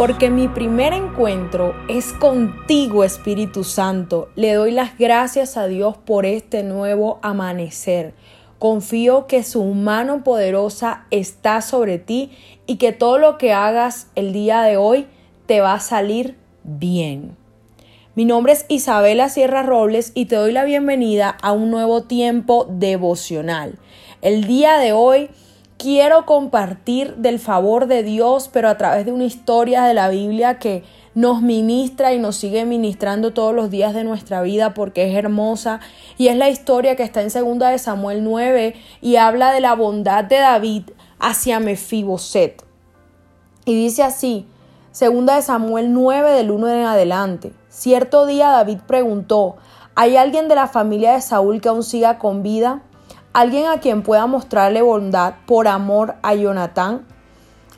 porque mi primer encuentro es contigo, Espíritu Santo. Le doy las gracias a Dios por este nuevo amanecer. Confío que su mano poderosa está sobre ti y que todo lo que hagas el día de hoy te va a salir bien. Mi nombre es Isabela Sierra Robles y te doy la bienvenida a un nuevo tiempo devocional. El día de hoy quiero compartir del favor de Dios, pero a través de una historia de la Biblia que nos ministra y nos sigue ministrando todos los días de nuestra vida porque es hermosa y es la historia que está en segunda de Samuel 9 y habla de la bondad de David hacia Mefiboset. Y dice así, segunda de Samuel 9 del 1 en adelante. Cierto día David preguntó, ¿hay alguien de la familia de Saúl que aún siga con vida? Alguien a quien pueda mostrarle bondad por amor a Jonatán.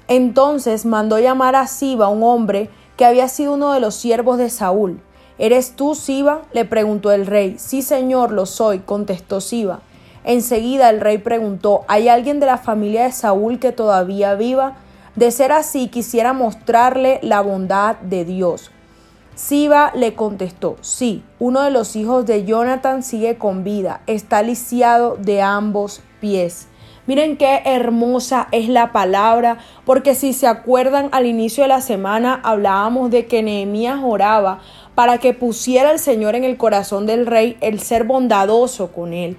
Entonces mandó llamar a Siba, un hombre que había sido uno de los siervos de Saúl. ¿Eres tú, Siba? le preguntó el rey. Sí, señor, lo soy, contestó Siba. Enseguida el rey preguntó, ¿hay alguien de la familia de Saúl que todavía viva? De ser así, quisiera mostrarle la bondad de Dios. Siba le contestó, sí, uno de los hijos de Jonathan sigue con vida, está lisiado de ambos pies. Miren qué hermosa es la palabra, porque si se acuerdan al inicio de la semana hablábamos de que Nehemías oraba para que pusiera el Señor en el corazón del rey el ser bondadoso con él.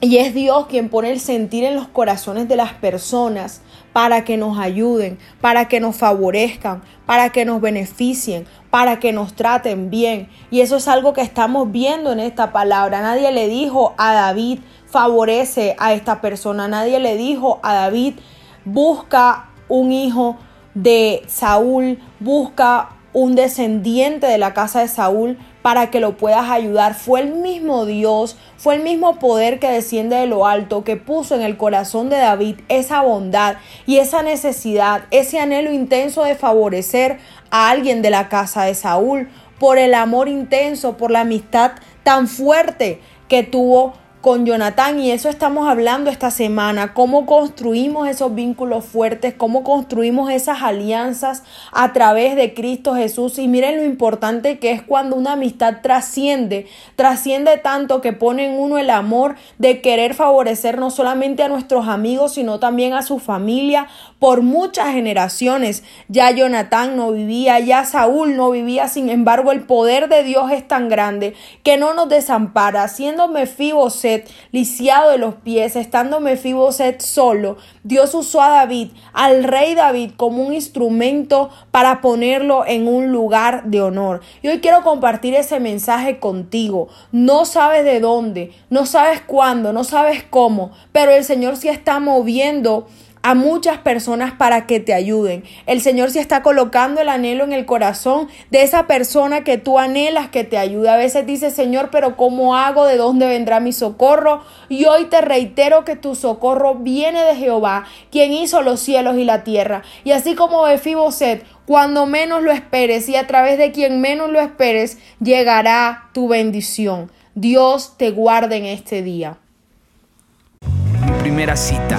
Y es Dios quien pone el sentir en los corazones de las personas para que nos ayuden, para que nos favorezcan, para que nos beneficien, para que nos traten bien. Y eso es algo que estamos viendo en esta palabra. Nadie le dijo a David, favorece a esta persona. Nadie le dijo a David, busca un hijo de Saúl, busca un descendiente de la casa de Saúl para que lo puedas ayudar. Fue el mismo Dios, fue el mismo poder que desciende de lo alto, que puso en el corazón de David esa bondad y esa necesidad, ese anhelo intenso de favorecer a alguien de la casa de Saúl, por el amor intenso, por la amistad tan fuerte que tuvo con Jonathan y eso estamos hablando esta semana, cómo construimos esos vínculos fuertes, cómo construimos esas alianzas a través de Cristo Jesús y miren lo importante que es cuando una amistad trasciende, trasciende tanto que pone en uno el amor de querer favorecer no solamente a nuestros amigos, sino también a su familia por muchas generaciones. Ya Jonathan no vivía, ya Saúl no vivía, sin embargo el poder de Dios es tan grande que no nos desampara, siendo Mefiboset lisiado de los pies, estando Mefiboset solo, Dios usó a David, al rey David, como un instrumento para ponerlo en un lugar de honor. Y hoy quiero compartir ese mensaje contigo. No sabes de dónde, no sabes cuándo, no sabes cómo, pero el Señor sí está moviendo a muchas personas para que te ayuden. El Señor se está colocando el anhelo en el corazón de esa persona que tú anhelas que te ayude. A veces dices, Señor, pero ¿cómo hago? ¿De dónde vendrá mi socorro? Y hoy te reitero que tu socorro viene de Jehová, quien hizo los cielos y la tierra. Y así como Befiboset, cuando menos lo esperes y a través de quien menos lo esperes, llegará tu bendición. Dios te guarde en este día. Primera cita